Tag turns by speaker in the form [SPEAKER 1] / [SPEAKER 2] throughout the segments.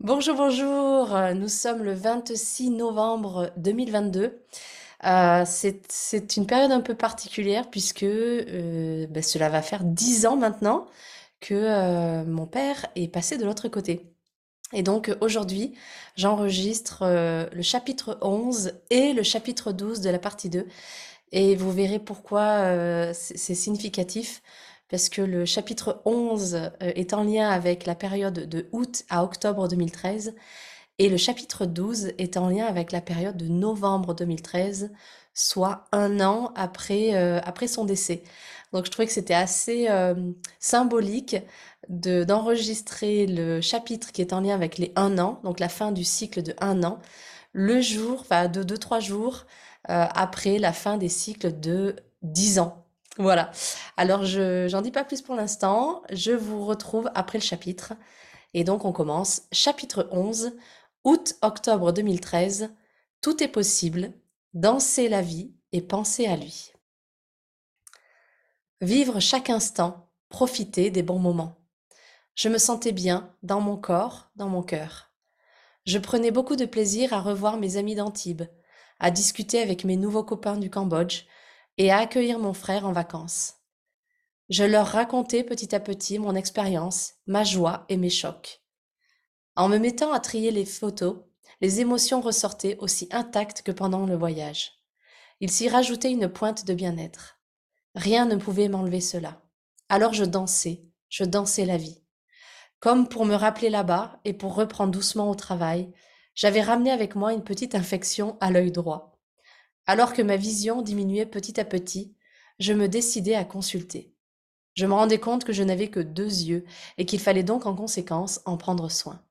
[SPEAKER 1] Bonjour, bonjour. Nous sommes le 26 novembre 2022. Euh, c'est, une période un peu particulière puisque euh, ben, cela va faire 10 ans maintenant que euh, mon père est passé de l'autre côté. Et donc aujourd'hui, j'enregistre le chapitre 11 et le chapitre 12 de la partie 2. Et vous verrez pourquoi c'est significatif. Parce que le chapitre 11 euh, est en lien avec la période de août à octobre 2013 et le chapitre 12 est en lien avec la période de novembre 2013, soit un an après, euh, après son décès. Donc je trouvais que c'était assez euh, symbolique de, d'enregistrer le chapitre qui est en lien avec les un an, donc la fin du cycle de un an, le jour, enfin de deux, trois jours euh, après la fin des cycles de 10 ans. Voilà. Alors je, j'en dis pas plus pour l'instant. Je vous retrouve après le chapitre. Et donc on commence. Chapitre 11, août-octobre 2013. Tout est possible. Danser la vie et penser à lui. Vivre chaque instant, profiter des bons moments. Je me sentais bien dans mon corps, dans mon cœur. Je prenais beaucoup de plaisir à revoir mes amis d'Antibes, à discuter avec mes nouveaux copains du Cambodge et à accueillir mon frère en vacances. Je leur racontais petit à petit mon expérience, ma joie et mes chocs. En me mettant à trier les photos, les émotions ressortaient aussi intactes que pendant le voyage. Il s'y rajoutait une pointe de bien-être. Rien ne pouvait m'enlever cela. Alors je dansais, je dansais la vie. Comme pour me rappeler là-bas et pour reprendre doucement au travail, j'avais ramené avec moi une petite infection à l'œil droit. Alors que ma vision diminuait petit à petit, je me décidai à consulter. Je me rendais compte que je n'avais que deux yeux et qu'il fallait donc en conséquence en prendre soin.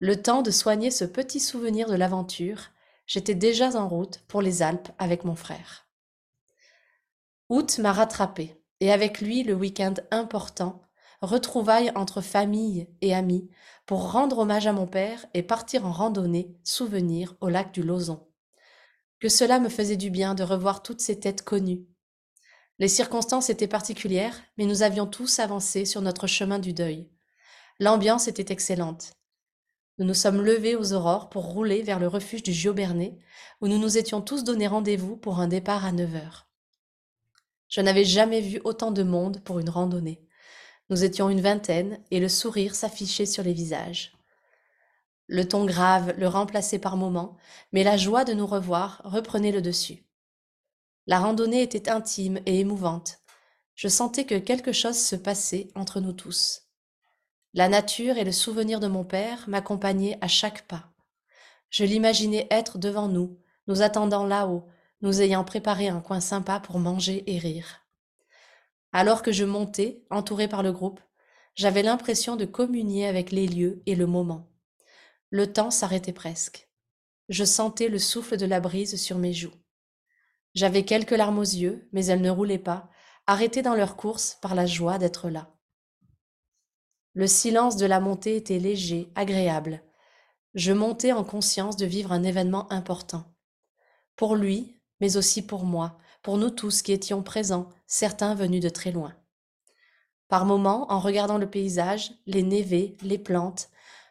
[SPEAKER 1] Le temps de soigner ce petit souvenir de l'aventure, j'étais déjà en route pour les Alpes avec mon frère. Août m'a rattrapé, et avec lui le week-end important, retrouvailles entre famille et amis, pour rendre hommage à mon père et partir en randonnée, souvenir au lac du Lozon. Que cela me faisait du bien de revoir toutes ces têtes connues. Les circonstances étaient particulières, mais nous avions tous avancé sur notre chemin du deuil. L'ambiance était excellente. Nous nous sommes levés aux aurores pour rouler vers le refuge du Giobernay, où nous nous étions tous donné rendez-vous pour un départ à 9 heures. Je n'avais jamais vu autant de monde pour une randonnée. Nous étions une vingtaine et le sourire s'affichait sur les visages. Le ton grave le remplaçait par moments, mais la joie de nous revoir reprenait le dessus. La randonnée était intime et émouvante. Je sentais que quelque chose se passait entre nous tous. La nature et le souvenir de mon père m'accompagnaient à chaque pas. Je l'imaginais être devant nous, nous attendant là-haut, nous ayant préparé un coin sympa pour manger et rire. Alors que je montais, entouré par le groupe, j'avais l'impression de communier avec les lieux et le moment. Le temps s'arrêtait presque. Je sentais le souffle de la brise sur mes joues. J'avais quelques larmes aux yeux, mais elles ne roulaient pas, arrêtées dans leur course par la joie d'être là. Le silence de la montée était léger, agréable. Je montais en conscience de vivre un événement important. Pour lui, mais aussi pour moi, pour nous tous qui étions présents, certains venus de très loin. Par moments, en regardant le paysage, les névés, les plantes,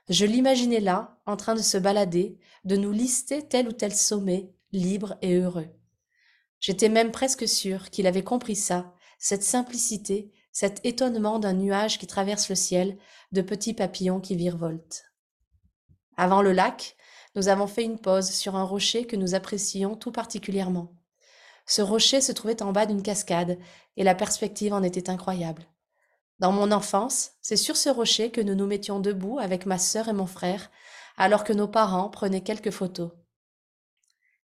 [SPEAKER 1] je l'imaginais là, en train de se balader, de nous lister tel ou tel sommet, libre et heureux. J'étais même presque sûre qu'il avait compris ça, cette simplicité, cet étonnement d'un nuage qui traverse le ciel, de petits papillons qui virevoltent. Avant le lac, nous avons fait une pause sur un rocher que nous apprécions tout particulièrement. Ce rocher se trouvait en bas d'une cascade, et la perspective en était incroyable. Dans mon enfance, c'est sur ce rocher que nous nous mettions debout avec ma sœur et mon frère, alors que nos parents prenaient quelques photos.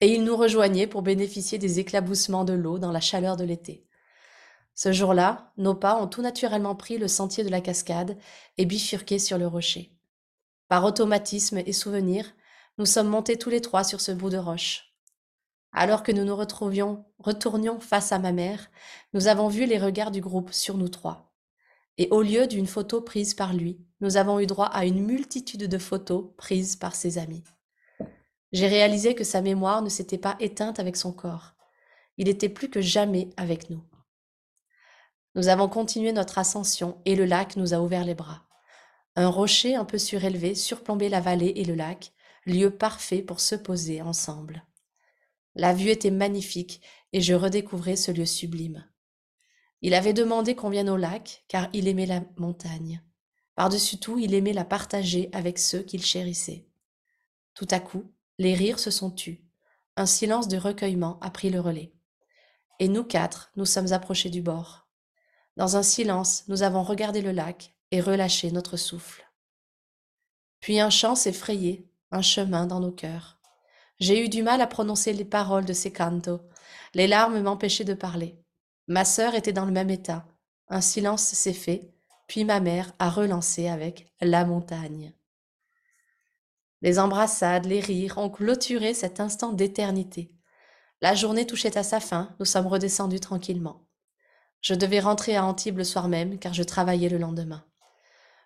[SPEAKER 1] Et ils nous rejoignaient pour bénéficier des éclaboussements de l'eau dans la chaleur de l'été. Ce jour-là, nos pas ont tout naturellement pris le sentier de la cascade et bifurqué sur le rocher. Par automatisme et souvenir, nous sommes montés tous les trois sur ce bout de roche. Alors que nous nous retrouvions, retournions face à ma mère, nous avons vu les regards du groupe sur nous trois. Et au lieu d'une photo prise par lui, nous avons eu droit à une multitude de photos prises par ses amis. J'ai réalisé que sa mémoire ne s'était pas éteinte avec son corps. Il était plus que jamais avec nous. Nous avons continué notre ascension et le lac nous a ouvert les bras. Un rocher un peu surélevé surplombait la vallée et le lac, lieu parfait pour se poser ensemble. La vue était magnifique et je redécouvrais ce lieu sublime. Il avait demandé qu'on vienne au lac car il aimait la montagne. Par-dessus tout, il aimait la partager avec ceux qu'il chérissait. Tout à coup, les rires se sont tus. Un silence de recueillement a pris le relais. Et nous quatre, nous sommes approchés du bord. Dans un silence, nous avons regardé le lac et relâché notre souffle. Puis un chant s'est frayé, un chemin dans nos cœurs. J'ai eu du mal à prononcer les paroles de ces cantos. Les larmes m'empêchaient de parler. Ma sœur était dans le même état. Un silence s'est fait, puis ma mère a relancé avec La montagne. Les embrassades, les rires ont clôturé cet instant d'éternité. La journée touchait à sa fin, nous sommes redescendus tranquillement. Je devais rentrer à Antibes le soir même, car je travaillais le lendemain.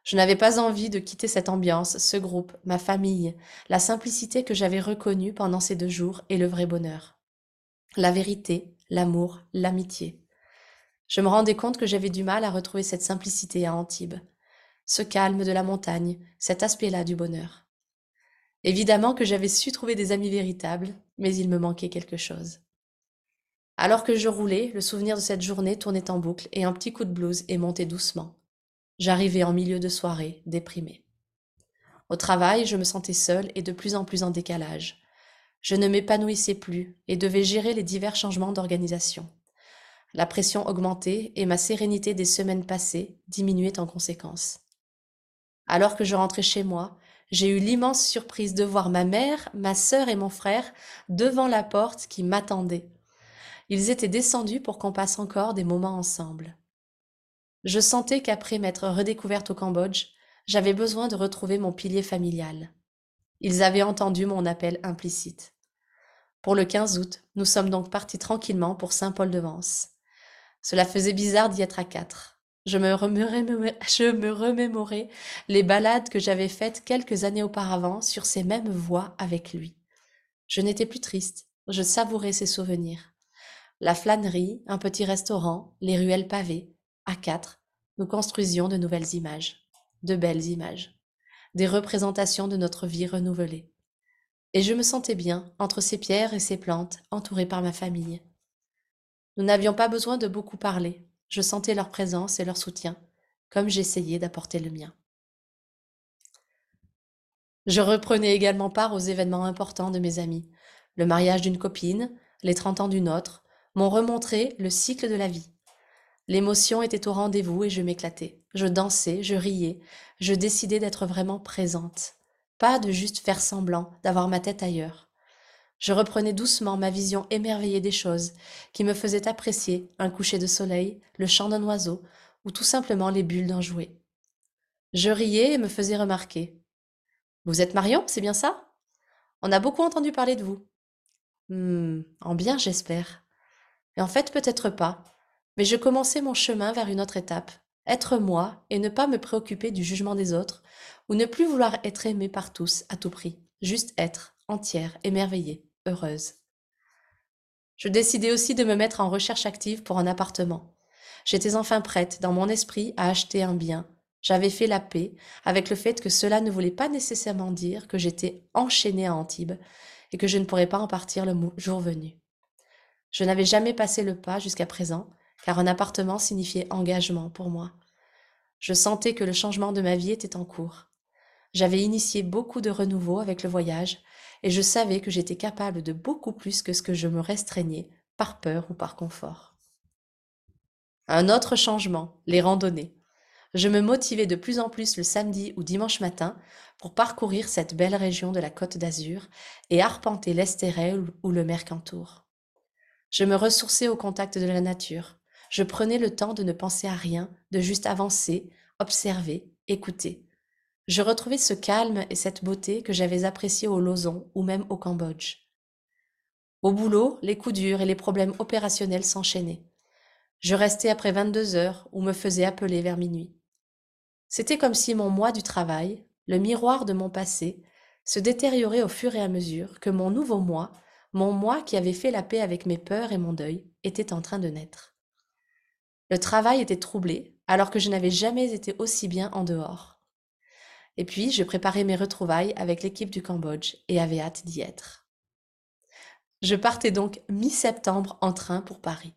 [SPEAKER 1] Je n'avais pas envie de quitter cette ambiance, ce groupe, ma famille, la simplicité que j'avais reconnue pendant ces deux jours et le vrai bonheur. La vérité, l'amour, l'amitié. Je me rendais compte que j'avais du mal à retrouver cette simplicité à Antibes, ce calme de la montagne, cet aspect-là du bonheur. Évidemment que j'avais su trouver des amis véritables, mais il me manquait quelque chose. Alors que je roulais, le souvenir de cette journée tournait en boucle et un petit coup de blues est monté doucement. J'arrivais en milieu de soirée, déprimée. Au travail, je me sentais seule et de plus en plus en décalage. Je ne m'épanouissais plus et devais gérer les divers changements d'organisation. La pression augmentait et ma sérénité des semaines passées diminuait en conséquence. Alors que je rentrais chez moi, j'ai eu l'immense surprise de voir ma mère, ma sœur et mon frère devant la porte qui m'attendaient. Ils étaient descendus pour qu'on passe encore des moments ensemble. Je sentais qu'après m'être redécouverte au Cambodge, j'avais besoin de retrouver mon pilier familial. Ils avaient entendu mon appel implicite. Pour le 15 août, nous sommes donc partis tranquillement pour Saint-Paul-de-Vence. Cela faisait bizarre d'y être à quatre. Je me, remémorais, les balades que j'avais faites quelques années auparavant sur ces mêmes voies avec lui. Je n'étais plus triste, je savourais ses souvenirs. La flânerie, un petit restaurant, les ruelles pavées, à quatre, nous construisions de nouvelles images, de belles images, des représentations de notre vie renouvelée. Et je me sentais bien entre ces pierres et ces plantes, entourées par ma famille. Nous n'avions pas besoin de beaucoup parler, je sentais leur présence et leur soutien, comme j'essayais d'apporter le mien. Je reprenais également part aux événements importants de mes amis. Le mariage d'une copine, les trente ans d'une autre, m'ont remontré le cycle de la vie. L'émotion était au rendez-vous et je m'éclatais. Je dansais, je riais, je décidais d'être vraiment présente. Pas de juste faire semblant, d'avoir ma tête ailleurs. Je reprenais doucement ma vision émerveillée des choses, qui me faisait apprécier un coucher de soleil, le chant d'un oiseau, ou tout simplement les bulles d'un jouet. Je riais et me faisais remarquer. Vous êtes Marion, c'est bien ça? On a beaucoup entendu parler de vous. Hmm, en bien, j'espère. Et en fait, peut-être pas. Mais je commençais mon chemin vers une autre étape. Être moi et ne pas me préoccuper du jugement des autres, ou ne plus vouloir être aimé par tous à tout prix. Juste être, entière, émerveillée heureuse. Je décidai aussi de me mettre en recherche active pour un appartement. J'étais enfin prête, dans mon esprit, à acheter un bien. J'avais fait la paix avec le fait que cela ne voulait pas nécessairement dire que j'étais enchaînée à Antibes et que je ne pourrais pas en partir le jour venu. Je n'avais jamais passé le pas jusqu'à présent, car un appartement signifiait engagement pour moi. Je sentais que le changement de ma vie était en cours. J'avais initié beaucoup de renouveau avec le voyage, et je savais que j'étais capable de beaucoup plus que ce que je me restreignais, par peur ou par confort. Un autre changement, les randonnées. Je me motivais de plus en plus le samedi ou dimanche matin pour parcourir cette belle région de la côte d'Azur et arpenter l'Estérel ou le Mercantour. Je me ressourçais au contact de la nature. Je prenais le temps de ne penser à rien, de juste avancer, observer, écouter, je retrouvais ce calme et cette beauté que j'avais appréciés au Lozon ou même au Cambodge. Au boulot, les coups durs et les problèmes opérationnels s'enchaînaient. Je restais après 22 heures ou me faisais appeler vers minuit. C'était comme si mon moi du travail, le miroir de mon passé, se détériorait au fur et à mesure que mon nouveau moi, mon moi qui avait fait la paix avec mes peurs et mon deuil, était en train de naître. Le travail était troublé alors que je n'avais jamais été aussi bien en dehors. Et puis, je préparais mes retrouvailles avec l'équipe du Cambodge et avais hâte d'y être. Je partais donc mi-septembre en train pour Paris.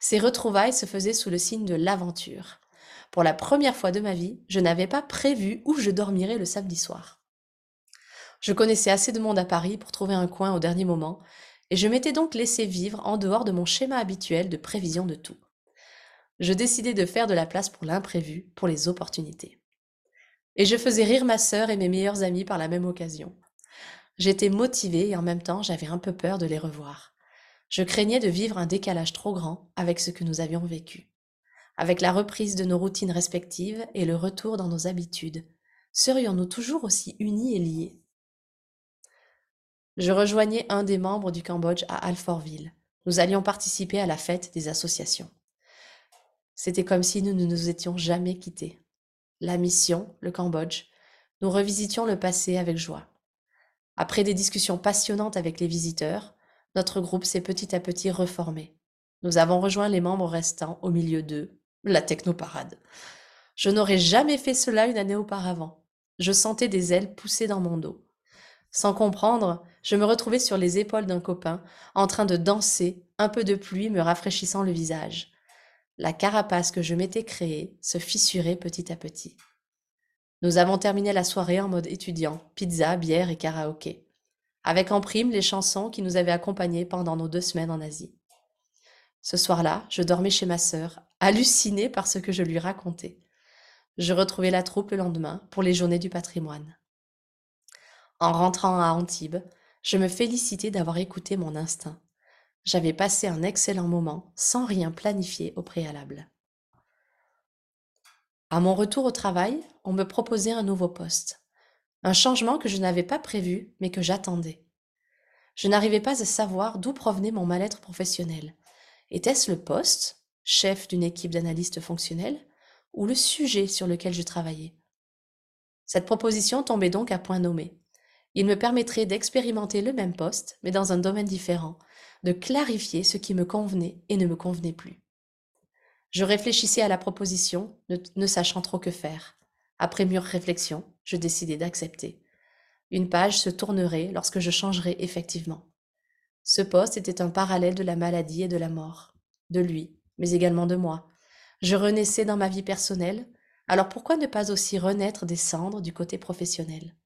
[SPEAKER 1] Ces retrouvailles se faisaient sous le signe de l'aventure. Pour la première fois de ma vie, je n'avais pas prévu où je dormirais le samedi soir. Je connaissais assez de monde à Paris pour trouver un coin au dernier moment, et je m'étais donc laissé vivre en dehors de mon schéma habituel de prévision de tout. Je décidai de faire de la place pour l'imprévu, pour les opportunités. Et je faisais rire ma sœur et mes meilleurs amis par la même occasion. J'étais motivée et en même temps j'avais un peu peur de les revoir. Je craignais de vivre un décalage trop grand avec ce que nous avions vécu. Avec la reprise de nos routines respectives et le retour dans nos habitudes, serions-nous toujours aussi unis et liés? Je rejoignais un des membres du Cambodge à Alfortville. Nous allions participer à la fête des associations. C'était comme si nous ne nous étions jamais quittés. La mission, le Cambodge, nous revisitions le passé avec joie. Après des discussions passionnantes avec les visiteurs, notre groupe s'est petit à petit reformé. Nous avons rejoint les membres restants au milieu d'eux, la technoparade. Je n'aurais jamais fait cela une année auparavant. Je sentais des ailes pousser dans mon dos. Sans comprendre, je me retrouvais sur les épaules d'un copain, en train de danser, un peu de pluie me rafraîchissant le visage. La carapace que je m'étais créée se fissurait petit à petit. Nous avons terminé la soirée en mode étudiant, pizza, bière et karaoké avec en prime les chansons qui nous avaient accompagnés pendant nos deux semaines en Asie. Ce soir-là, je dormais chez ma sœur, hallucinée par ce que je lui racontais. Je retrouvais la troupe le lendemain pour les journées du patrimoine. En rentrant à Antibes, je me félicitais d'avoir écouté mon instinct. J'avais passé un excellent moment sans rien planifier au préalable. À mon retour au travail, on me proposait un nouveau poste. Un changement que je n'avais pas prévu, mais que j'attendais. Je n'arrivais pas à savoir d'où provenait mon mal-être professionnel. Était-ce le poste, chef d'une équipe d'analystes fonctionnels, ou le sujet sur lequel je travaillais? Cette proposition tombait donc à point nommé. Il me permettrait d'expérimenter le même poste, mais dans un domaine différent, de clarifier ce qui me convenait et ne me convenait plus. Je réfléchissais à la proposition, ne, sachant trop que faire. Après mûre réflexion, je décidai d'accepter. Une page se tournerait lorsque je changerais effectivement. Ce poste était un parallèle de la maladie et de la mort, de lui, mais également de moi. Je renaissais dans ma vie personnelle, alors pourquoi ne pas aussi renaître des cendres du côté professionnel?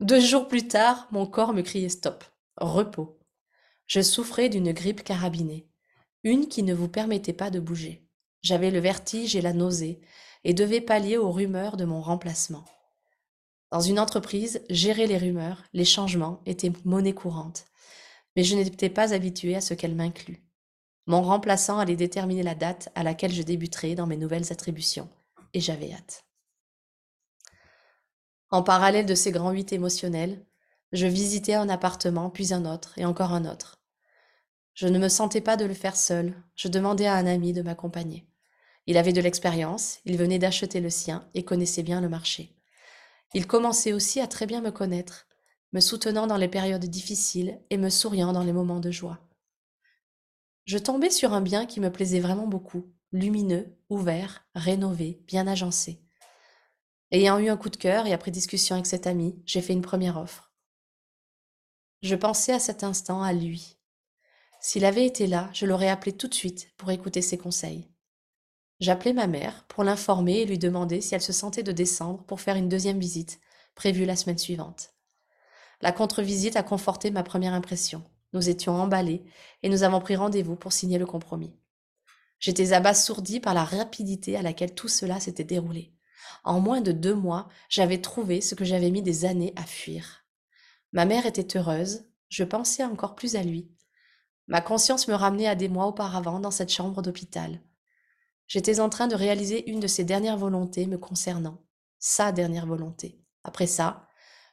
[SPEAKER 1] Deux jours plus tard, mon corps me criait stop, repos. Je souffrais d'une grippe carabinée, une qui ne vous permettait pas de bouger. J'avais le vertige et la nausée, et devait pallier aux rumeurs de mon remplacement. Dans une entreprise, gérer les rumeurs, les changements étaient monnaie courante, mais je n'étais pas habituée à ce qu'elle m'inclut. Mon remplaçant allait déterminer la date à laquelle je débuterais dans mes nouvelles attributions, et j'avais hâte. En parallèle de ces grands huit émotionnels, je visitais un appartement, puis un autre, et encore un autre. Je ne me sentais pas de le faire seul, je demandais à un ami de m'accompagner. Il avait de l'expérience, il venait d'acheter le sien et connaissait bien le marché. Il commençait aussi à très bien me connaître, me soutenant dans les périodes difficiles et me souriant dans les moments de joie. Je tombais sur un bien qui me plaisait vraiment beaucoup, lumineux, ouvert, rénové, bien agencé. Ayant eu un coup de cœur et après discussion avec cet ami, j'ai fait une première offre. Je pensais à cet instant à lui. S'il avait été là, je l'aurais appelé tout de suite pour écouter ses conseils. J'appelai ma mère pour l'informer et lui demander si elle se sentait de descendre pour faire une deuxième visite, prévue la semaine suivante. La contre-visite a conforté ma première impression. Nous étions emballés et nous avons pris rendez-vous pour signer le compromis. J'étais abasourdie par la rapidité à laquelle tout cela s'était déroulé. En moins de deux mois, j'avais trouvé ce que j'avais mis des années à fuir. Ma mère était heureuse, je pensais encore plus à lui. Ma conscience me ramenait à des mois auparavant dans cette chambre d'hôpital. J'étais en train de réaliser une de ses dernières volontés me concernant, sa dernière volonté. Après ça,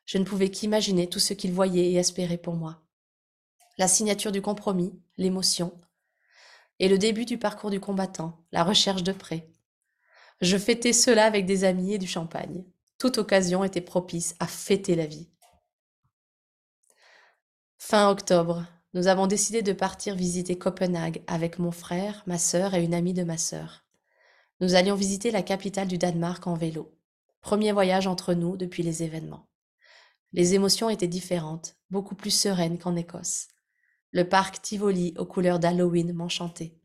[SPEAKER 1] je ne pouvais qu'imaginer tout ce qu'il voyait et espérait pour moi. La signature du compromis, l'émotion, et le début du parcours du combattant, la recherche de prêt. Je fêtais cela avec des amis et du champagne. Toute occasion était propice à fêter la vie. Fin octobre, nous avons décidé de partir visiter Copenhague avec mon frère, ma sœur et une amie de ma sœur. Nous allions visiter la capitale du Danemark en vélo. Premier voyage entre nous depuis les événements. Les émotions étaient différentes, beaucoup plus sereines qu'en Écosse. Le parc Tivoli aux couleurs d'Halloween m'enchantait.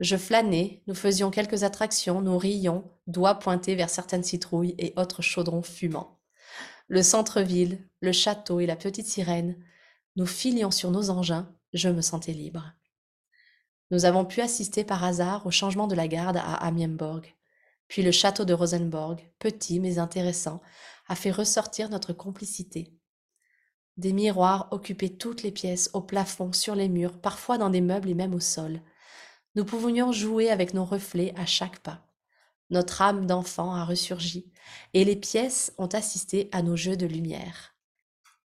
[SPEAKER 1] Je flânais, nous faisions quelques attractions, nous rions, doigts pointés vers certaines citrouilles et autres chaudrons fumants. Le centre-ville, le château et la petite sirène, nous filions sur nos engins, je me sentais libre. Nous avons pu assister par hasard au changement de la garde à Amienborg. Puis le château de Rosenborg, petit mais intéressant, a fait ressortir notre complicité. Des miroirs occupaient toutes les pièces, au plafond, sur les murs, parfois dans des meubles et même au sol. Nous pouvions jouer avec nos reflets à chaque pas. Notre âme d'enfant a ressurgi, et les pièces ont assisté à nos jeux de lumière.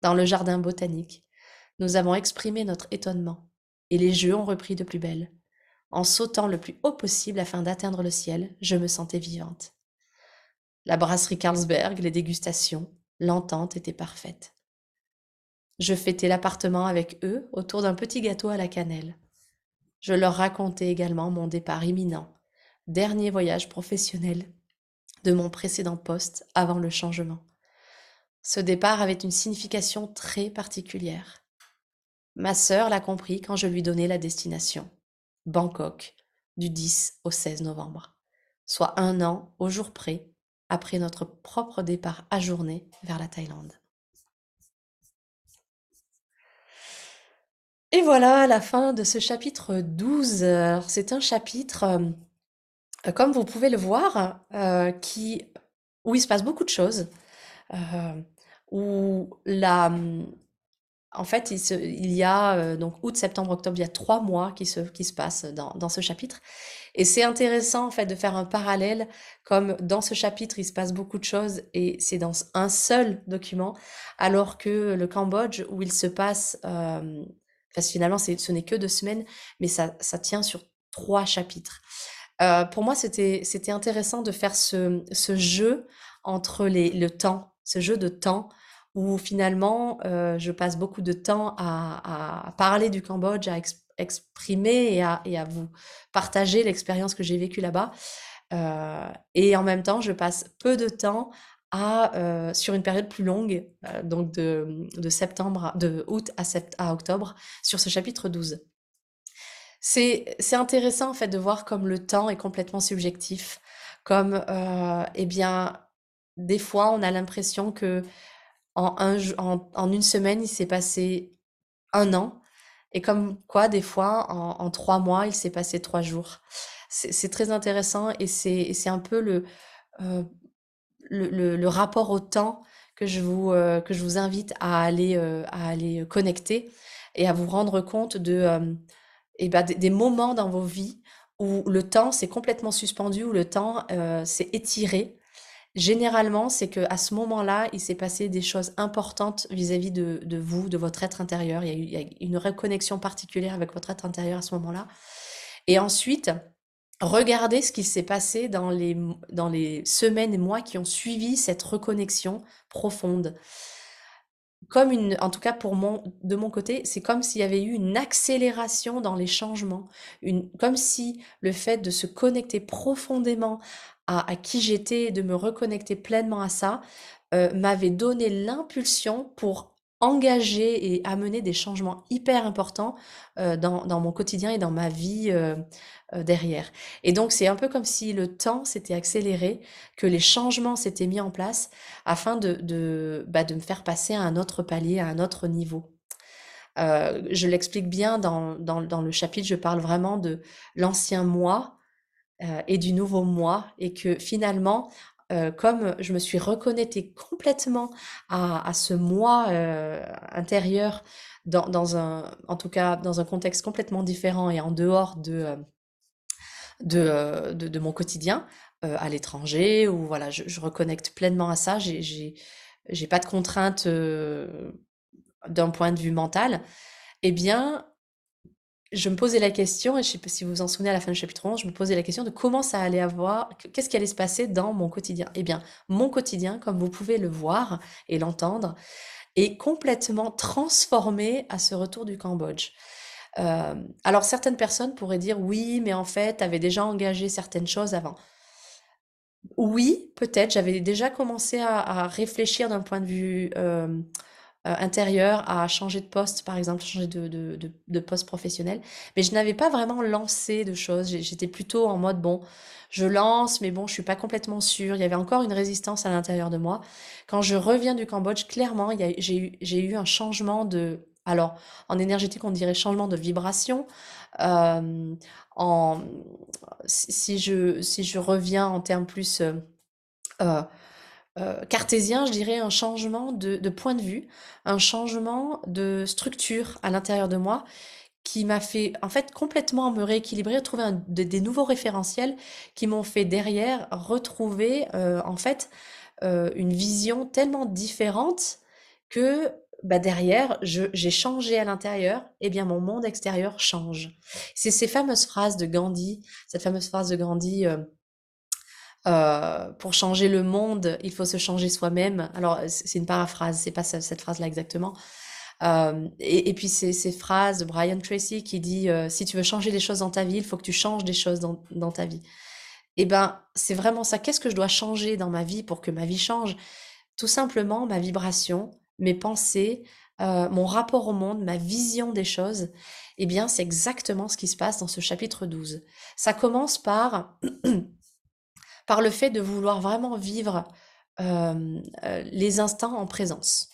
[SPEAKER 1] Dans le jardin botanique, nous avons exprimé notre étonnement, et les jeux ont repris de plus belle. En sautant le plus haut possible afin d'atteindre le ciel, je me sentais vivante. La brasserie Carlsberg, les dégustations, l'entente était parfaite. Je fêtais l'appartement avec eux autour d'un petit gâteau à la cannelle. Je leur racontais également mon départ imminent, dernier voyage professionnel de mon précédent poste avant le changement. Ce départ avait une signification très particulière. Ma sœur l'a compris quand je lui donnai la destination. Bangkok, du 10 au 16 novembre, soit un an au jour près après notre propre départ ajourné vers la Thaïlande. Et voilà la fin de ce chapitre 12. C'est un chapitre, euh, comme vous pouvez le voir, euh, qui, où il se passe beaucoup de choses, euh, où la, en fait, il, y a euh, donc août, septembre, octobre, il y a trois mois qui se, qui se passent dans, ce chapitre. Et c'est intéressant en fait de faire un parallèle, comme dans ce chapitre il se passe beaucoup de choses et c'est dans un seul document, alors que le Cambodge où il se passe, euh, finalement ce n'est que deux semaines, mais ça, ça tient sur trois chapitres. Euh, pour moi, c'était c'était intéressant de faire ce, ce jeu entre les, le temps, ce jeu de temps où finalement, euh, je passe beaucoup de temps à, parler du Cambodge, à exprimer et à, vous partager l'expérience que j'ai vécue là-bas. Euh, et en même temps, je passe peu de temps à, euh, sur une période plus longue, donc de, septembre, de août à, à octobre, sur ce chapitre 12. C'est intéressant en fait de voir comme le temps est complètement subjectif, comme eh bien des fois on a l'impression que en, un, en, en une semaine, il s'est passé un an. Et comme quoi, des fois, en, trois mois, il s'est passé trois jours. C'est très intéressant et c'est un peu le, euh, le, rapport au temps que je vous, euh, invite à aller, euh, à aller connecter et à vous rendre compte de, et ben, des, des, moments dans vos vies où le temps s'est complètement suspendu, où le temps s'est étiré Généralement, c'est que à ce moment-là, il s'est passé des choses importantes vis-à-vis de, vous, de votre être intérieur. Il y, a eu, une reconnexion particulière avec votre être intérieur à ce moment-là. Et ensuite, regardez ce qui s'est passé dans les, semaines et mois qui ont suivi cette reconnexion profonde. Comme une, en tout cas pour mon, de mon côté, c'est comme s'il y avait eu une accélération dans les changements, comme si le fait de se connecter profondément à, qui j'étais, de me reconnecter pleinement à ça, euh, m'avait donné l'impulsion pour engager et amener des changements hyper importants euh, dans, dans, mon quotidien et dans ma vie euh, derrière. Et donc c'est un peu comme si le temps s'était accéléré, que les changements s'étaient mis en place afin de, de, bah, de me faire passer à un autre palier, à un autre niveau. je l'explique bien dans, dans, dans, le chapitre, je parle vraiment de l'ancien moi euh, et du nouveau moi et que finalement, euh, comme je me suis reconnectée complètement à, ce moi euh, intérieur dans, un, en tout cas dans un contexte complètement différent et en dehors de, de, de, mon quotidien, à l'étranger, où voilà, je, je, reconnecte pleinement à ça, j'ai pas de contraintes d'un point de vue mental, eh bien, je me posais la question, et je sais pas si vous vous en souvenez à la fin du chapitre 11, je me posais la question de comment ça allait avoir, qu'est-ce qui allait se passer dans mon quotidien? Eh bien, mon quotidien, comme vous pouvez le voir et l'entendre, est complètement transformé à ce retour du Cambodge. Euh, alors certaines personnes pourraient dire oui, mais en fait, tu avais déjà engagé certaines choses avant. Oui, peut-être, j'avais déjà commencé à, à réfléchir d'un point de vue euh, euh, intérieur, à changer de poste, par exemple, changer de, de, de, poste professionnel, mais je n'avais pas vraiment lancé de choses. J'étais plutôt en mode, bon, je lance, mais bon, je suis pas complètement sûre. Il y avait encore une résistance à l'intérieur de moi. Quand je reviens du Cambodge, clairement, j'ai eu, eu un changement de... Alors, en énergétique, on dirait changement de vibration. Euh, en, si si je, si je reviens en termes plus euh, euh, cartésien, je dirais un changement de, de point de vue, un changement de structure à l'intérieur de moi qui m'a fait en fait complètement me rééquilibrer, trouver un- des des nouveaux référentiels qui m'ont fait derrière retrouver euh, en fait euh, une vision tellement différente que bah, derrière, j'ai changé à l'intérieur, et bien mon monde extérieur change. C'est ces fameuses phrases de Gandhi, cette fameuse phrase de Gandhi, euh, euh, pour changer le monde, il faut se changer soi-même. Alors, c'est une paraphrase, c'est pas ce- cette phrase-là exactement. Euh, et, puis, c'est ces phrases de Brian Tracy qui dit, euh, si tu veux changer les choses dans ta vie, il faut que tu changes des choses dans, dans ta vie. Et ben, c'est vraiment ça. Qu'est-ce que je dois changer dans ma vie pour que ma vie change? Tout simplement ma vibration, mes pensées, euh, mon rapport au monde, ma vision des choses. Eh bien, c'est exactement ce qui se passe dans ce chapitre 12. Ça commence par par le fait de vouloir vraiment vivre euh, les instants en présence.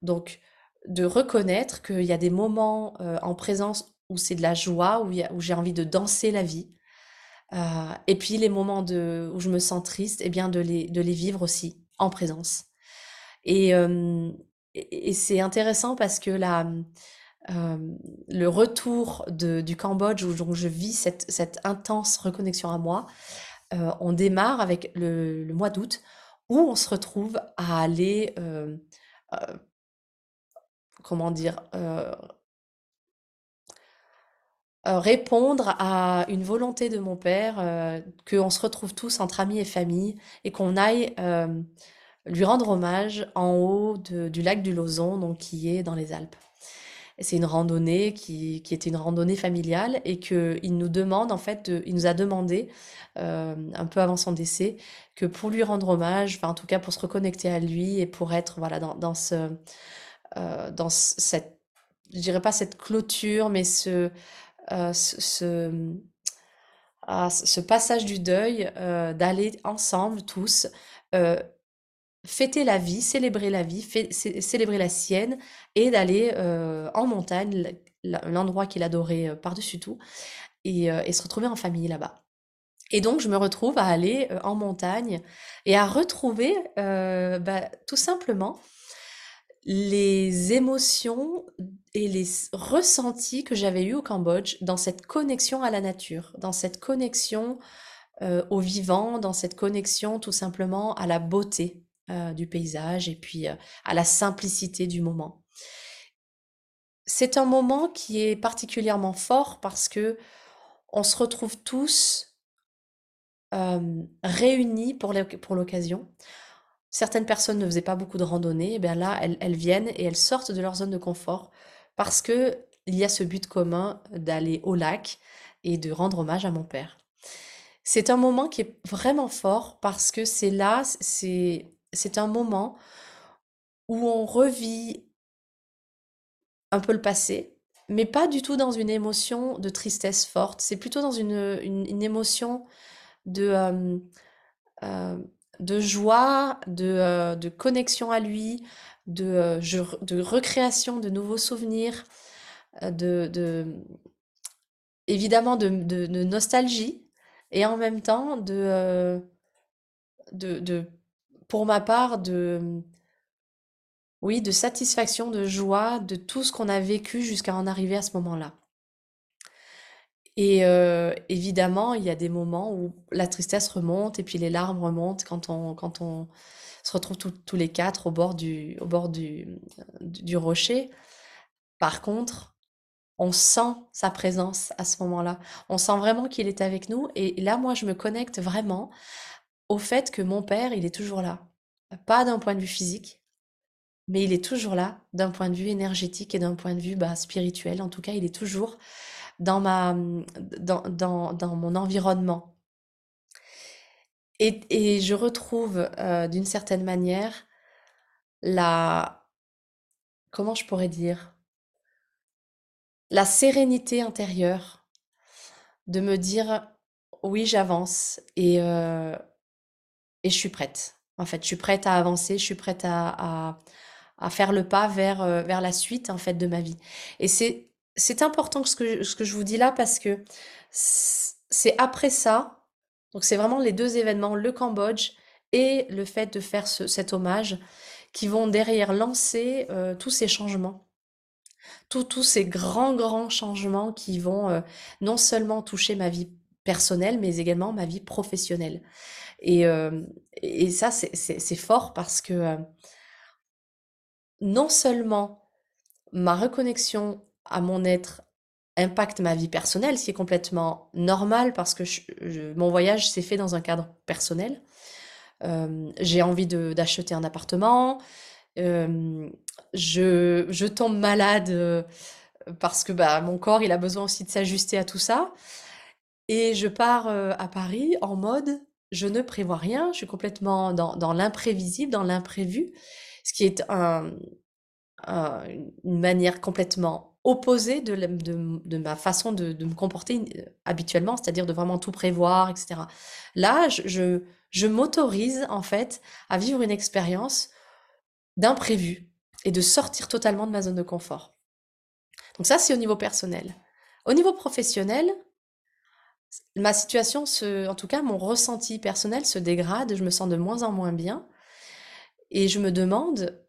[SPEAKER 1] Donc, de reconnaître qu'il y a des moments euh, en présence où c'est de la joie, où, j'ai envie de danser la vie. Euh, et puis les moments de, où je me sens triste, eh bien de les, de les vivre aussi en présence. Et, et, et c'est intéressant parce que le retour du Cambodge, où je vis cette, cette intense reconnexion à moi, euh, on démarre avec le, mois d'août où on se retrouve à aller, euh, euh, comment dire, répondre à une volonté de mon père, qu'on se retrouve tous entre amis et famille et qu'on aille lui rendre hommage en haut du lac du Lozon, donc qui est dans les Alpes. C'est une randonnée qui, qui était une randonnée familiale et que il nous demande en fait, il nous a demandé euh, un peu avant son décès que pour lui rendre hommage, enfin en tout cas pour se reconnecter à lui et pour être voilà dans, dans ce euh, dans ce- cette je dirais pas cette clôture mais ce euh, ce, ah, ce passage du deuil d'aller ensemble tous fêter la vie, célébrer la vie, célébrer la sienne et d'aller euh, en montagne, l'endroit qu'il adorait euh, par-dessus tout, et, euh, et se retrouver en famille là-bas. Et donc, je me retrouve à aller en montagne et à retrouver bah, tout simplement les émotions et les ressentis que j'avais eus au Cambodge dans cette connexion à la nature, dans cette connexion au vivant, dans cette connexion tout simplement à la beauté euh, du paysage et puis euh, à la simplicité du moment. C'est un moment qui est particulièrement fort parce que on se retrouve tous réunis pour l'oc- pour l'occasion. Certaines personnes ne faisaient pas beaucoup de randonnées, et bien là, elles, elles viennent et elles sortent de leur zone de confort parce que il y a ce but commun d'aller au lac et de rendre hommage à mon père. C'est un moment qui est vraiment fort parce que c'est là, c'est c'est un moment où on revit un peu le passé, mais pas du tout dans une émotion de tristesse forte. C'est plutôt dans une, émotion de, joie, de, connexion à lui, de, recréation de nouveaux souvenirs, de, de, évidemment de, nostalgie, et en même temps de, pour ma part, de, oui, de satisfaction, de joie, de tout ce qu'on a vécu jusqu'à en arriver à ce moment-là. Et euh, évidemment, il y a des moments où la tristesse remonte et puis les larmes remontent quand on, quand on se retrouve tous les quatre au bord du, au bord du, du rocher. Par contre, on sent sa présence à ce moment-là. On sent vraiment qu'il est avec nous. Et là, moi, je me connecte vraiment au fait que mon père, il est toujours là. Pas d'un point de vue physique, mais il est toujours là d'un point de vue énergétique et d'un point de vue bah, spirituel. En tout cas, il est toujours dans mon environnement. Et, et je retrouve euh, d'une certaine manière la, comment je pourrais dire, la sérénité intérieure de me dire oui, j'avance et, euh, et je suis prête. En fait, je suis prête à avancer, je suis prête à, à, faire le pas vers, euh, vers la suite en fait de ma vie. Et c'est important ce que, ce que je vous dis là parce que c'est après ça, donc c'est vraiment les deux événements, le Cambodge et le fait de faire ce, cet hommage, qui vont derrière lancer euh, tous ces changements. Tous ces grands, grands changements qui vont euh, non seulement toucher ma vie personnelle, mais également ma vie professionnelle. Et, euh, et ça, c'est fort parce que non seulement ma reconnexion à mon être impacte ma vie personnelle, ce qui est complètement normal parce que mon voyage s'est fait dans un cadre personnel. Euh, j'ai envie d'acheter un appartement. Euh, je, je, tombe malade euh, parce que bah, mon corps, il a besoin aussi de s'ajuster à tout ça. Et je pars à Paris en mode, je ne prévois rien, je suis complètement dans, l'imprévisible, dans l'imprévu, ce qui est un, une manière complètement opposée de, ma façon de, me comporter euh, habituellement, c'est-à-dire de vraiment tout prévoir, etc. Là, je, je m'autorise en fait à vivre une expérience d'imprévu et de sortir totalement de ma zone de confort. Donc ça, c'est au niveau personnel. Au niveau professionnel, ma situation, en tout cas mon ressenti personnel se dégrade, je me sens de moins en moins bien et je me demande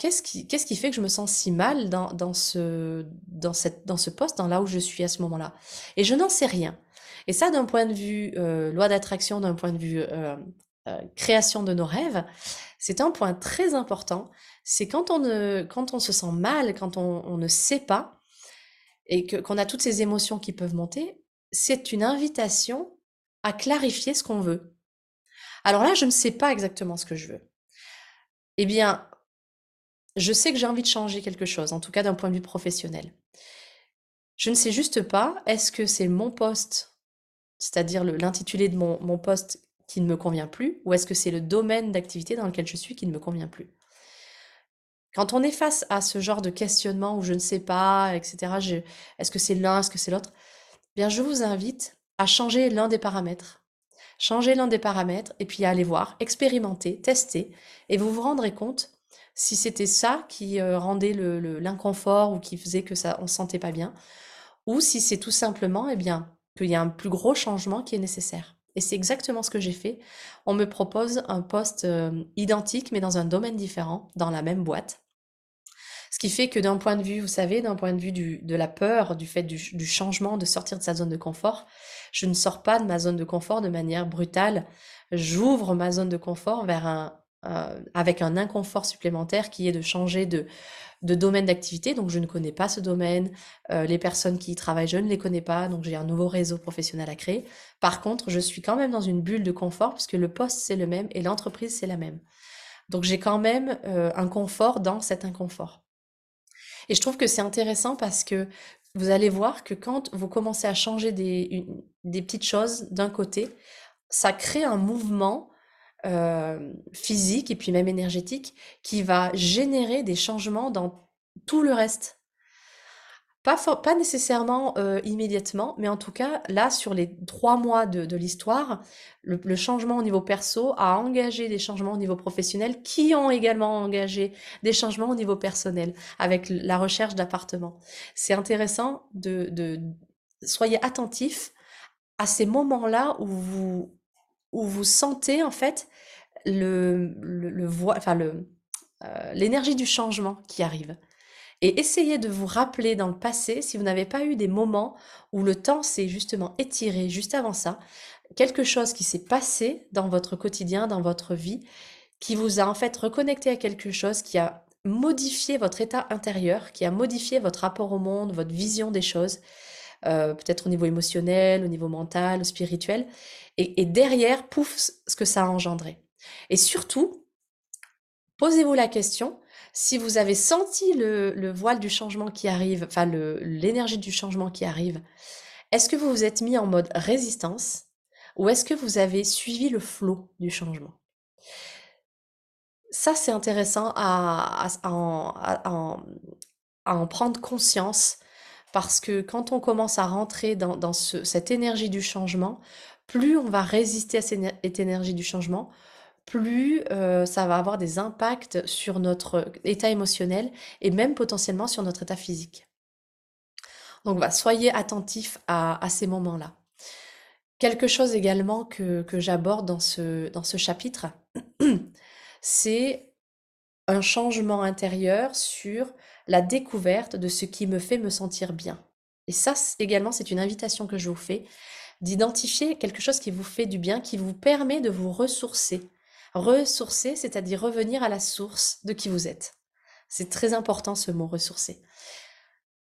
[SPEAKER 1] qu'est-ce qui, fait que je me sens si mal dans, ce, poste, dans là où je suis à ce moment-là? Et je n'en sais rien. Et ça, d'un point de vue euh, loi d'attraction, d'un point de vue euh, euh, création de nos rêves, c'est un point très important. C'est quand on, ne, quand on se sent mal, quand on, on ne sait pas, et que, qu'on a toutes ces émotions qui peuvent monter, c'est une invitation à clarifier ce qu'on veut. Alors là, je ne sais pas exactement ce que je veux. Eh bien, je sais que j'ai envie de changer quelque chose, en tout cas d'un point de vue professionnel. Je ne sais juste pas, est-ce que c'est mon poste, c'est-à-dire l'intitulé de mon, mon poste qui ne me convient plus, ou est-ce que c'est le domaine d'activité dans lequel je suis qui ne me convient plus? Quand on est face à ce genre de questionnement où je ne sais pas, etc., est-ce que c'est l'un, est-ce que c'est l'autre Je vous invite à changer l'un des paramètres. Changer l'un des paramètres et puis aller voir, expérimenter, tester, et vous vous rendrez compte si c'était ça qui euh, rendait l'inconfort ou qui faisait que ça on se sentait pas bien, ou si c'est tout simplement eh bien qu'il y a un plus gros changement qui est nécessaire. Et c'est exactement ce que j'ai fait. On me propose un poste euh, identique mais dans un domaine différent, dans la même boîte. Ce qui fait que d'un point de vue, vous savez, d'un point de vue de la peur, du fait du, changement, de sortir de sa zone de confort, je ne sors pas de ma zone de confort de manière brutale. J'ouvre ma zone de confort vers un, avec un inconfort supplémentaire qui est de changer de, de domaine d'activité. Donc, je ne connais pas ce domaine. Euh, les personnes qui y travaillent, je ne les connais pas. Donc, j'ai un nouveau réseau professionnel à créer. Par contre, je suis quand même dans une bulle de confort puisque le poste, c'est le même et l'entreprise, c'est la même. Donc, j'ai quand même euh, un confort dans cet inconfort. Et je trouve que c'est intéressant parce que vous allez voir que quand vous commencez à changer des, petites choses d'un côté, ça crée un mouvement euh, physique et puis même énergétique qui va générer des changements dans tout le reste. Pas, nécessairement euh, immédiatement, mais en tout cas, là, sur les trois mois de, l'histoire, le, changement au niveau perso a engagé des changements au niveau professionnel qui ont également engagé des changements au niveau personnel avec la recherche d'appartements. C'est intéressant de, soyez attentifs à ces moments-là où vous, où vous sentez en fait le, le, le enfin le, euh, l'énergie du changement qui arrive. Et essayez de vous rappeler dans le passé, si vous n'avez pas eu des moments où le temps s'est justement étiré juste avant ça, quelque chose qui s'est passé dans votre quotidien, dans votre vie, qui vous a en fait reconnecté à quelque chose qui a modifié votre état intérieur, qui a modifié votre rapport au monde, votre vision des choses, euh, peut-être au niveau émotionnel, au niveau mental, au spirituel, et, et derrière, pouf, ce que ça a engendré. Et surtout, posez-vous la question, si vous avez senti le, le, voile du changement qui arrive, enfin l'énergie du changement qui arrive, est-ce que vous vous êtes mis en mode résistance Ou est-ce que vous avez suivi le flot du changement? Ça, c'est intéressant à, en, prendre conscience parce que quand on commence à rentrer dans, dans ce- cette énergie du changement, plus on va résister à cette énergie du changement, plus euh, ça va avoir des impacts sur notre état émotionnel et même potentiellement sur notre état physique. Donc, voilà, soyez attentifs à, ces moments-là. Quelque chose également que, j'aborde dans ce chapitre, c'est un changement intérieur sur la découverte de ce qui me fait me sentir bien. Et ça également, c'est une invitation que je vous fais, d'identifier quelque chose qui vous fait du bien, qui vous permet de vous ressourcer. Ressourcer, c'est-à-dire revenir à la source de qui vous êtes. C'est très important ce mot ressourcer.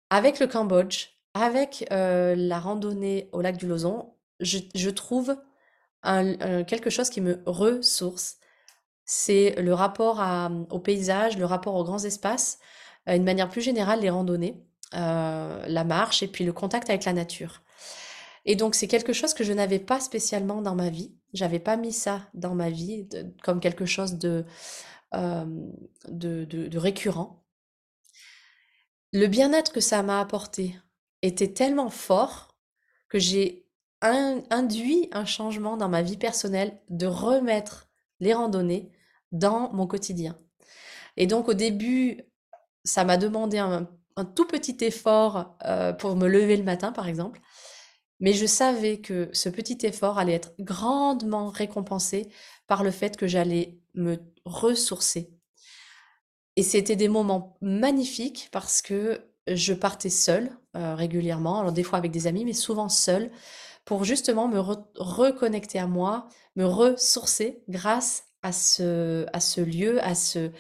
[SPEAKER 1] Avec le Cambodge, avec euh, la randonnée au lac du Lozon, je, trouve quelque chose qui me ressource. C'est le rapport au paysage, le rapport aux grands espaces, euh, une manière plus générale, les randonnées, euh, la marche et puis le contact avec la nature. Et donc, c'est quelque chose que je n'avais pas spécialement dans ma vie. J'avais pas mis ça dans ma vie comme quelque chose de, de, récurrent. Le bien-être que ça m'a apporté était tellement fort que j'ai in- induit un changement dans ma vie personnelle de remettre les randonnées dans mon quotidien. Et donc, au début, ça m'a demandé un, tout petit effort pour me lever le matin, par exemple. Mais je savais que ce petit effort allait être grandement récompensé par le fait que j'allais me ressourcer. Et c'était des moments magnifiques parce que je partais seule euh, régulièrement, alors des fois avec des amis, mais souvent seule, pour justement me re- reconnecter à moi, me ressourcer grâce à ce, à ce lieu, à ce,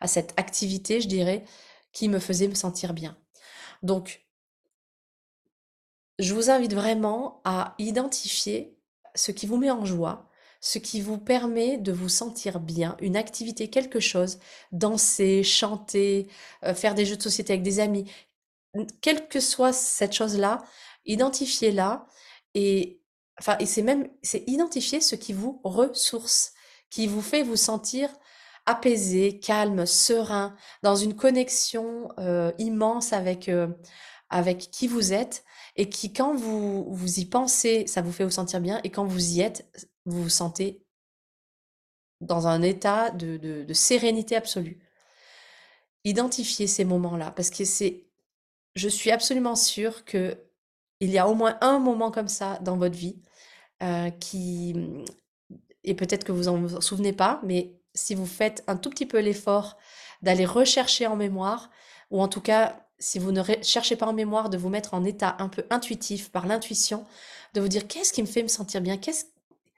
[SPEAKER 1] à cette activité, je dirais, qui me faisait me sentir bien. Donc, je vous invite vraiment à identifier ce qui vous met en joie, ce qui vous permet de vous sentir bien, une activité, quelque chose, danser, chanter, euh, faire des jeux de société avec des amis, quelle que soit cette chose-là, identifiez-la et enfin et c'est même c'est identifier ce qui vous ressource, qui vous fait vous sentir apaisé, calme, serein, dans une connexion euh, immense avec euh, avec qui vous êtes et qui, quand vous, vous y pensez, ça vous fait vous sentir bien et quand vous y êtes, vous vous sentez dans un état de, de, sérénité absolue. Identifiez ces moments-là parce que c'est, je suis absolument sûre que il y a au moins un moment comme ça dans votre vie euh, qui, et peut-être que vous en vous souvenez pas, mais si vous faites un tout petit peu l'effort d'aller rechercher en mémoire, ou en tout cas, si vous ne cherchez pas en mémoire, de vous mettre en état un peu intuitif par l'intuition, de vous dire qu'est-ce qui me fait me sentir bien, qu'est-ce,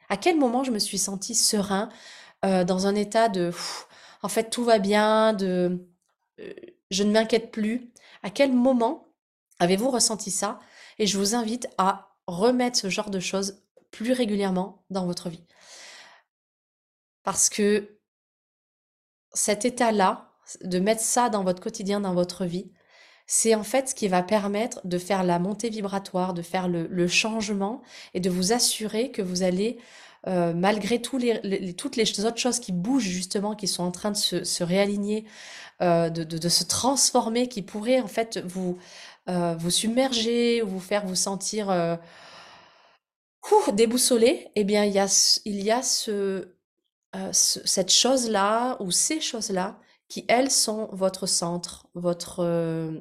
[SPEAKER 1] à quel moment je me suis senti serein, euh, dans un état de, en fait, tout va bien, de, euh, je ne m'inquiète plus. À quel moment avez-vous ressenti ça? Et je vous invite à remettre ce genre de choses plus régulièrement dans votre vie. Parce que cet état-là, de mettre ça dans votre quotidien, dans votre vie, c'est en fait ce qui va permettre de faire la montée vibratoire, de faire le, changement et de vous assurer que vous allez, euh, malgré toutes les autres choses qui bougent justement, qui sont en train de se, réaligner, euh, de, se transformer, qui pourraient en fait vous, euh, vous submerger ou vous faire vous sentir déboussolé, eh bien il y a, il y a ce, ce- cette chose-là ou ces choses-là qui, elles, sont votre centre, votre, euh,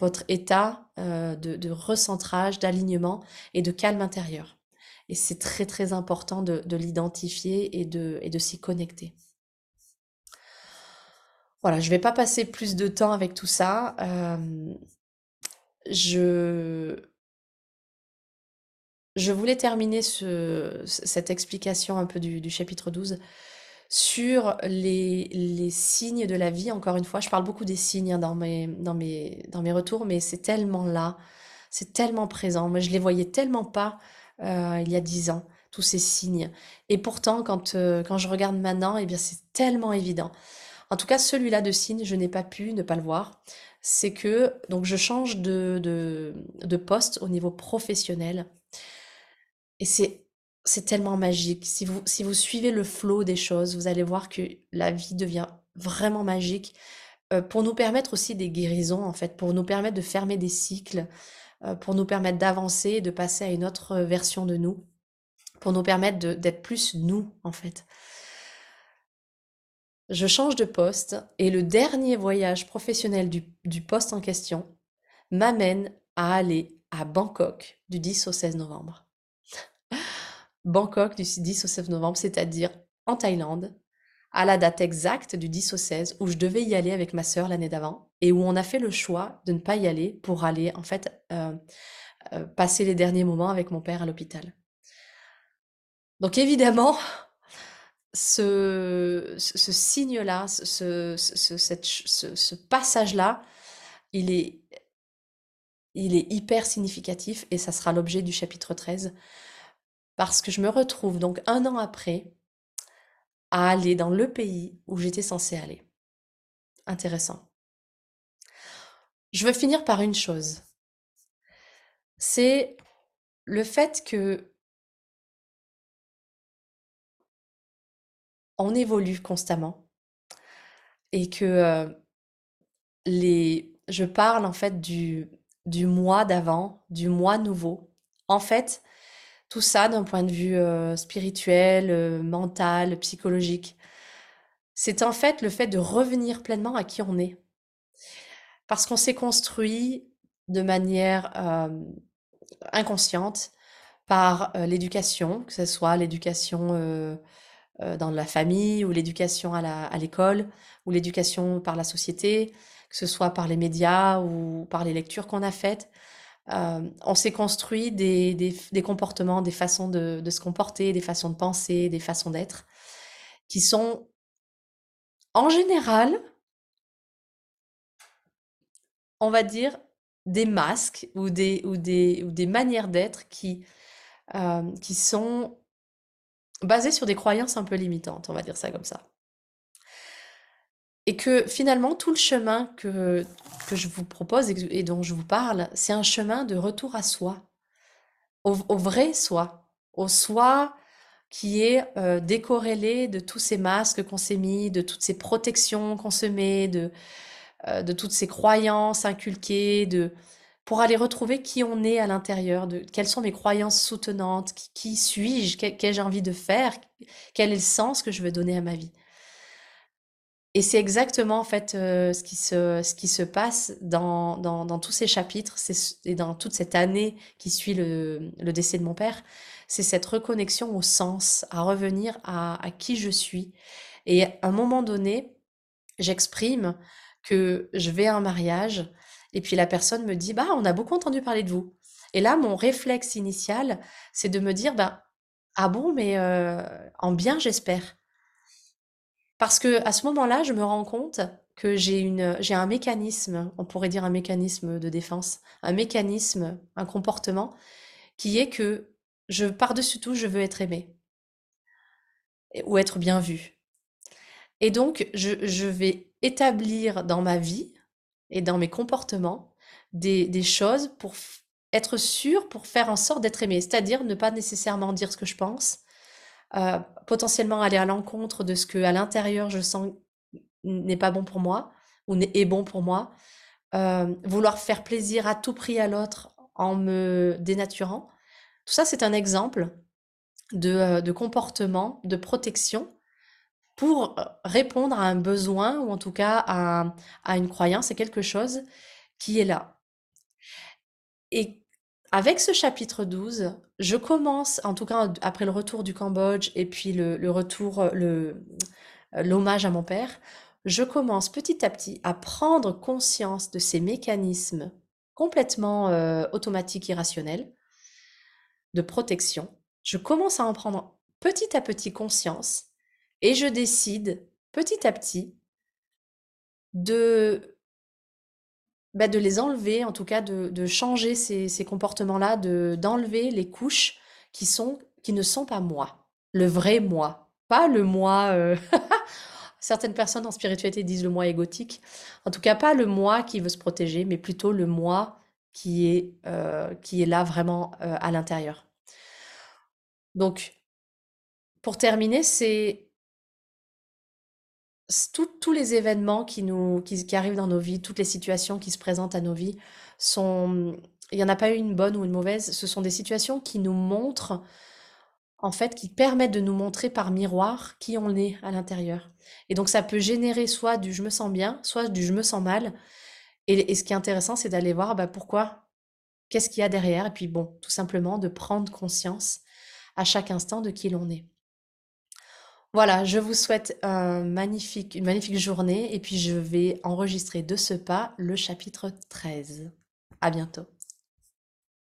[SPEAKER 1] votre état euh, de, de recentrage, d'alignement et de calme intérieur. Et c'est très très important de, de l'identifier et de, et de s'y connecter. Voilà, je vais pas passer plus de temps avec tout ça. Euh, je, je voulais terminer ce, cette explication un peu du, du chapitre 12 sur les, les signes de la vie. Encore une fois, je parle beaucoup des signes hein, dans mes, dans mes, dans mes retours, mais c'est tellement là, c'est tellement présent. Moi, je les voyais tellement pas euh, il y a dix ans, tous ces signes. Et pourtant, quand, euh, quand je regarde maintenant, eh bien, c'est tellement évident. En tout cas, celui-là de signe, je n'ai pas pu ne pas le voir. C'est que donc je change de, de, de poste au niveau professionnel. Et c'est c'est tellement magique. Si vous, suivez le flot des choses, vous allez voir que la vie devient vraiment magique euh, pour nous permettre aussi des guérisons, en fait, pour nous permettre de fermer des cycles, euh, pour nous permettre d'avancer et de passer à une autre version de nous, pour nous permettre d'être plus nous, en fait. Je change de poste et le dernier voyage professionnel du, du poste en question m'amène à aller à Bangkok du 10 au 16 novembre. Bangkok du 10 au 16 novembre, c'est-à-dire en Thaïlande, à la date exacte du 10 au 16 où je devais y aller avec ma sœur l'année d'avant et où on a fait le choix de ne pas y aller pour aller en fait euh, euh, passer les derniers moments avec mon père à l'hôpital. Donc évidemment, ce, signe-là, ce, passage-là, il est hyper significatif et ça sera l'objet du chapitre 13 parce que je me retrouve donc un an après à aller dans le pays où j'étais censée aller. Intéressant. Je veux finir par une chose. C'est le fait que on évolue constamment et que euh, je parle en fait du du mois d'avant, du mois nouveau. En fait, tout ça d'un point de vue euh, spirituel, euh, mental, psychologique, c'est en fait le fait de revenir pleinement à qui on est. Parce qu'on s'est construit de manière euh, inconsciente par l'éducation, que ce soit l'éducation dans la famille ou l'éducation à l'école ou l'éducation par la société, que ce soit par les médias ou par les lectures qu'on a faites. Euh, on s'est construit des, des, comportements, des façons de, se comporter, des façons de penser, des façons d'être, qui sont en général, on va dire, des masques ou des, ou des, ou des manières d'être qui, euh, qui sont basées sur des croyances un peu limitantes, on va dire ça comme ça. Et que finalement, tout le chemin que, que je vous propose et, dont je vous parle, c'est un chemin de retour à soi, au, vrai soi, au soi qui est euh, décorrélé de tous ces masques qu'on s'est mis, de toutes ces protections qu'on se met, de, euh, de toutes ces croyances inculquées, de, pour aller retrouver qui on est à l'intérieur, de quelles sont mes croyances soutenantes, qui, qui suis-je, qu'ai-je envie de faire, quel est le sens que je veux donner à ma vie. Et c'est exactement en fait euh, ce, qui se, ce qui se passe dans, dans, dans tous ces chapitres et dans toute cette année qui suit le, le décès de mon père. C'est cette reconnexion au sens, à revenir à, à qui je suis. Et à un moment donné, j'exprime que je vais à un mariage et puis la personne me dit bah on a beaucoup entendu parler de vous. Et là mon réflexe initial c'est de me dire bah ah bon mais euh, en bien j'espère parce que à ce moment-là, je me rends compte que j'ai un mécanisme, on pourrait dire un mécanisme de défense, un mécanisme, un comportement qui est que par-dessus tout, je veux être aimé ou être bien vu. Et donc, je, je, vais établir dans ma vie et dans mes comportements des, choses pour être sûr, pour faire en sorte d'être aimé, c'est-à-dire ne pas nécessairement dire ce que je pense, euh, potentiellement aller à l'encontre de ce que à l'intérieur je sens n'est pas bon pour moi ou est bon pour moi, euh, vouloir faire plaisir à tout prix à l'autre en me dénaturant. Tout ça, c'est un exemple de, euh, de, comportement de protection pour répondre à un besoin ou en tout cas à, à une croyance et quelque chose qui est là. Et avec ce chapitre 12, je commence, en tout cas après le retour du Cambodge et puis le, retour, euh, euh, l'hommage à mon père, je commence petit à petit à prendre conscience de ces mécanismes complètement euh, automatiques, irrationnels, de protection. Je commence à en prendre petit à petit conscience et je décide petit à petit de bah, de les enlever, en tout cas de, de changer ces, ces comportements-là, de d'enlever les couches qui sont qui ne sont pas moi, le vrai moi, pas le moi. Euh, certaines personnes en spiritualité disent le moi égotique. En tout cas, pas le moi qui veut se protéger, mais plutôt le moi qui est euh, qui est là vraiment euh, à l'intérieur. Donc, pour terminer, c'est tous les événements qui nous qui, arrivent dans nos vies, toutes les situations qui se présentent à nos vies sont il n'y en a pas une bonne ou une mauvaise, ce sont des situations qui nous montrent en fait, qui permettent de nous montrer par miroir qui on est à l'intérieur. Et donc ça peut générer soit du je me sens bien, soit du je me sens mal. Et, ce qui est intéressant, c'est d'aller voir bah, pourquoi, qu'est-ce qu'il y a derrière, et puis bon, tout simplement de prendre conscience à chaque instant de qui l'on est. Voilà, je vous souhaite une magnifique journée, et puis je vais enregistrer de ce pas le chapitre 13. À bientôt.